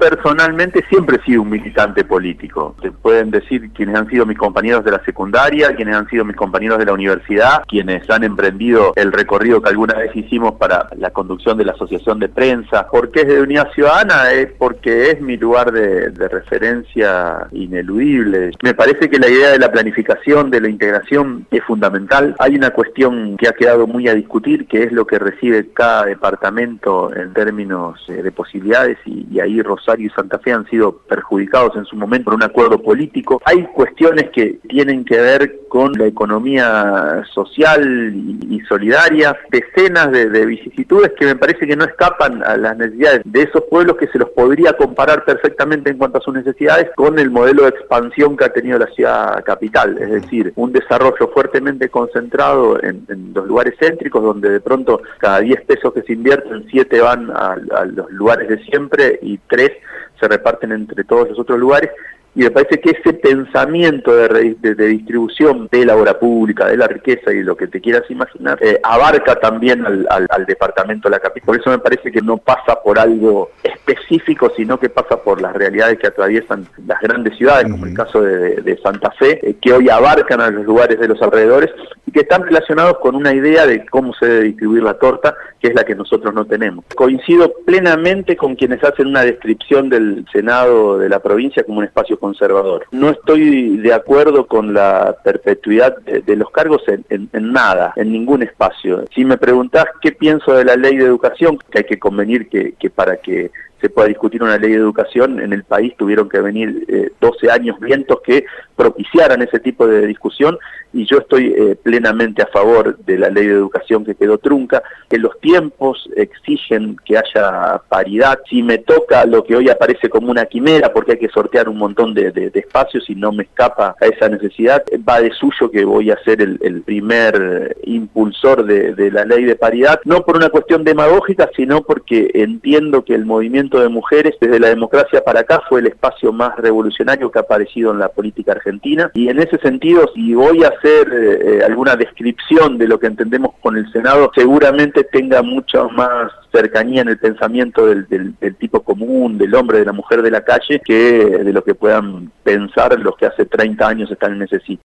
Personalmente siempre he sido un militante político. Te pueden decir quienes han sido mis compañeros de la secundaria, quienes han sido mis compañeros de la universidad, quienes han emprendido el recorrido que alguna vez hicimos para la conducción de la asociación de prensa. ¿Por qué es de Unidad Ciudadana? Es porque es mi lugar de, referencia ineludible. Me parece que la idea de la planificación, de la integración es fundamental. Hay una cuestión que ha quedado muy a discutir, que es lo que recibe cada departamento en términos eh, de posibilidades y, y ahí Rosario y Santa Fe han sido perjudicados en su momento por un acuerdo político. Hay cuestiones que tienen que ver con la economía social y, solidaria, decenas de, vicisitudes que me parece que no escapan a las necesidades de esos pueblos que se los podría comparar perfectamente en cuanto a sus necesidades con el modelo de expansión que ha tenido la ciudad capital, es decir, un desarrollo fuertemente concentrado en, los lugares céntricos donde de pronto cada 10 pesos que se invierten, 7 van a, a los lugares de siempre y 3 se reparten entre todos los otros lugares y me parece que ese pensamiento de, distribución de la obra pública, de la riqueza y lo que te quieras imaginar, eh, abarca también al, departamento de la capital. Por eso me parece que no pasa por algo específico, sino que pasa por las realidades que atraviesan las grandes ciudades, como el caso de, Santa Fe, eh, que hoy abarcan a los lugares de los alrededores y que están relacionados con una idea de cómo se debe distribuir la torta, que es la que nosotros no tenemos. Coincido plenamente con quienes hacen una descripción del Senado de la provincia como un espacio conservador. No estoy de acuerdo con la perpetuidad de, los cargos en, nada, en ningún espacio. Si me preguntás qué pienso de la ley de educación, que hay que convenir que, que para que se pueda discutir una ley de educación, en el país tuvieron que venir 12 eh, años vientos que propiciaran ese tipo de discusión y yo estoy eh, plenamente a favor de la ley de educación que quedó trunca, que los tiempos exigen que haya paridad. Si me toca lo que hoy aparece como una quimera, porque hay que sortear un montón de, espacios y no me escapa a esa necesidad, va de suyo que voy a ser el, primer impulsor de la ley de paridad, no por una cuestión demagógica, sino porque entiendo que el movimiento de mujeres desde la democracia para acá fue el espacio más revolucionario que ha aparecido en la política argentina y en ese sentido si voy a hacer eh, eh, alguna descripción de lo que entendemos con el Senado, seguramente tenga mucha más cercanía en el pensamiento del, del, tipo común, del hombre, de la mujer de la calle, que de lo que puedan pensar los que hace 30 años están en ese sitio.